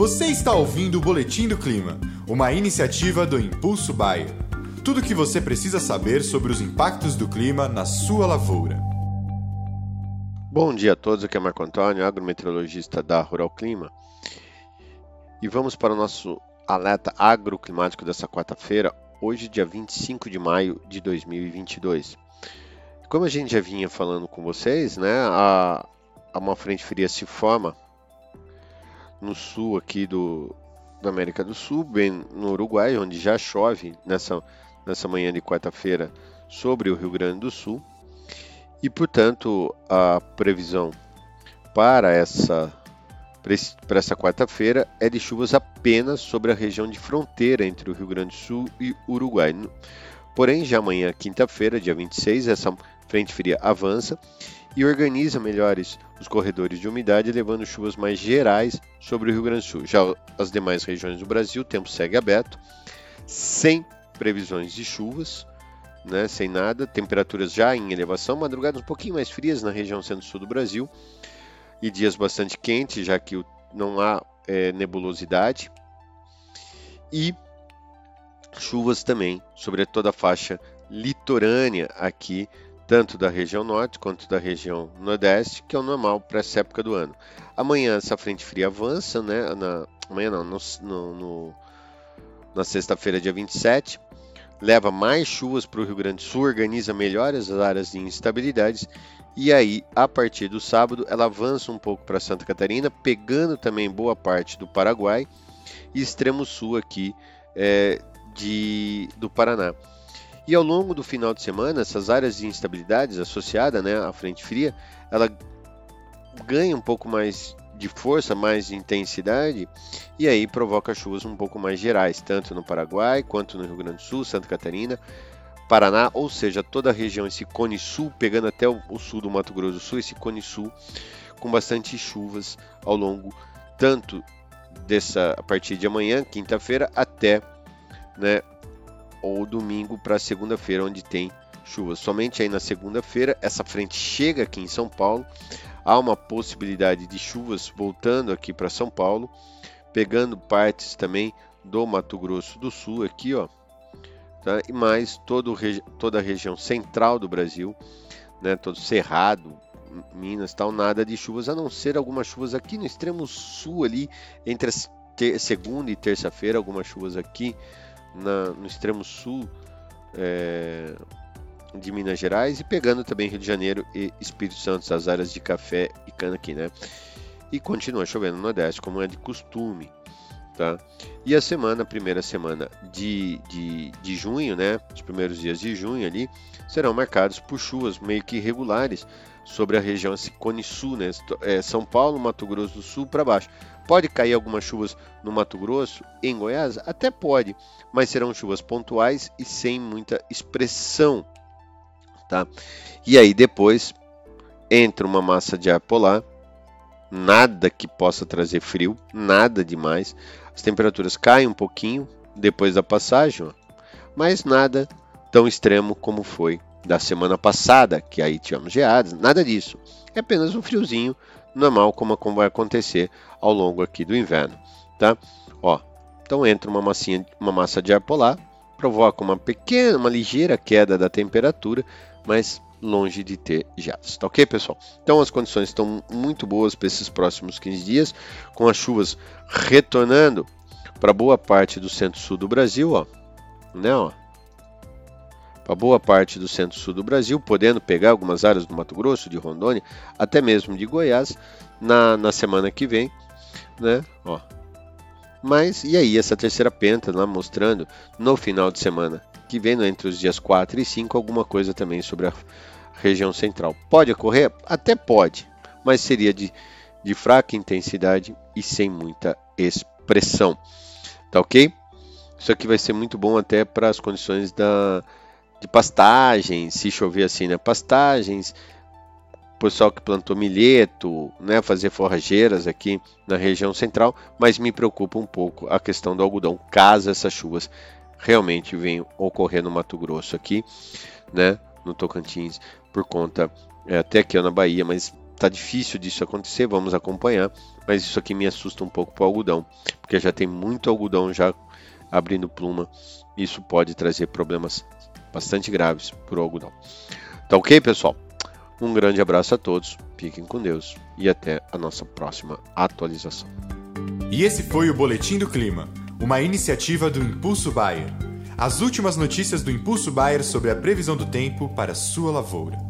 Você está ouvindo o Boletim do Clima, uma iniciativa do Impulso Bayer. Tudo o que você precisa saber sobre os impactos do clima na sua lavoura. Bom dia a todos, aqui é Marco Antônio, agrometeorologista da Rural Clima. E vamos para o nosso alerta agroclimático dessa quarta-feira, hoje, dia 25 de maio de 2022. Como a gente já vinha falando com vocês, né, a, a uma frente fria se forma no sul aqui do, da América do Sul, bem no Uruguai, onde já chove nessa, nessa manhã de quarta-feira sobre o Rio Grande do Sul. E, portanto, a previsão para essa, para essa quarta-feira é de chuvas apenas sobre a região de fronteira entre o Rio Grande do Sul e Uruguai. Porém, já amanhã, quinta-feira, dia 26, essa frente fria avança e organiza melhores os corredores de umidade, levando chuvas mais gerais sobre o Rio Grande do Sul. Já as demais regiões do Brasil, o tempo segue aberto, sem previsões de chuvas, né, sem nada, temperaturas já em elevação, madrugadas um pouquinho mais frias na região centro-sul do Brasil e dias bastante quentes, já que não há é, nebulosidade. E chuvas também sobre toda a faixa litorânea aqui tanto da região norte quanto da região nordeste, que é o normal para essa época do ano. Amanhã essa frente fria avança, né? Na, amanhã não, no, no, no na sexta-feira, dia 27, leva mais chuvas para o Rio Grande do Sul, organiza melhor as áreas de instabilidades e aí, a partir do sábado, ela avança um pouco para Santa Catarina, pegando também boa parte do Paraguai e extremo sul aqui é, de, do Paraná. E ao longo do final de semana, essas áreas de instabilidades associadas né, à frente fria, ela ganha um pouco mais de força, mais de intensidade, e aí provoca chuvas um pouco mais gerais, tanto no Paraguai quanto no Rio Grande do Sul, Santa Catarina, Paraná, ou seja, toda a região, esse cone sul, pegando até o, sul do Mato Grosso do Sul, esse cone sul, com bastante chuvas ao longo tanto dessa a partir de amanhã, quinta-feira, até né, ou domingo para segunda-feira, onde tem chuva. Somente aí na segunda-feira, essa frente chega aqui em São Paulo. Há uma possibilidade de chuvas voltando aqui para São Paulo, pegando partes também do Mato Grosso do Sul, aqui, ó. Tá? E mais todo, toda a região central do Brasil, né? todo Cerrado, Minas, tal, nada de chuvas, a não ser algumas chuvas aqui no extremo sul, ali, entre segunda e terça-feira, algumas chuvas aqui na, no extremo sul é, de Minas Gerais e pegando também Rio de Janeiro e Espírito Santo, as áreas de café e cana aqui, né? E continua chovendo no Nordeste, como é de costume. Tá? E a semana, a primeira semana de, de, de junho, né? Os primeiros dias de junho ali, serão marcados por chuvas meio que irregulares sobre a região Cone Sul, né? É, São Paulo, Mato Grosso do Sul para baixo. Pode cair algumas chuvas no Mato Grosso, em Goiás? Até pode, mas serão chuvas pontuais e sem muita expressão. Tá? E aí depois entra uma massa de ar polar, nada que possa trazer frio, nada demais. As temperaturas caem um pouquinho depois da passagem, mas nada tão extremo como foi da semana passada, que aí tivemos geadas, nada disso. É apenas um friozinho normal como, como vai acontecer ao longo aqui do inverno, tá? Ó, então entra uma massinha, uma massa de ar polar, provoca uma pequena, uma ligeira queda da temperatura, mas longe de ter geadas, tá ok, pessoal? Então as condições estão muito boas para esses próximos 15 dias, com as chuvas retornando para boa parte do centro-sul do Brasil, ó, né, ó, para boa parte do centro-sul do Brasil, podendo pegar algumas áreas do Mato Grosso, de Rondônia, até mesmo de Goiás, na, na semana que vem, né? Ó. Mas, e aí, essa terceira penta lá mostrando no final de semana que vem, entre os dias 4 e 5, alguma coisa também sobre a região central. Pode ocorrer? Até pode, mas seria de, de fraca intensidade e sem muita expressão. Tá ok? Isso aqui vai ser muito bom até para as condições da, de pastagens, se chover assim, né? Pastagens, pessoal que plantou milheto, né? Fazer forrageiras aqui na região central, mas me preocupa um pouco a questão do algodão, caso essas chuvas realmente venham ocorrer no Mato Grosso aqui, né? No Tocantins, por conta, é, até aqui na Bahia, mas tá difícil disso acontecer, vamos acompanhar, mas isso aqui me assusta um pouco para o algodão, porque já tem muito algodão já abrindo pluma. Isso pode trazer problemas bastante graves para o algodão. Tá ok, pessoal? Um grande abraço a todos, fiquem com Deus e até a nossa próxima atualização. E esse foi o Boletim do Clima, uma iniciativa do Impulso Bayer. As últimas notícias do Impulso Bayer sobre a previsão do tempo para sua lavoura.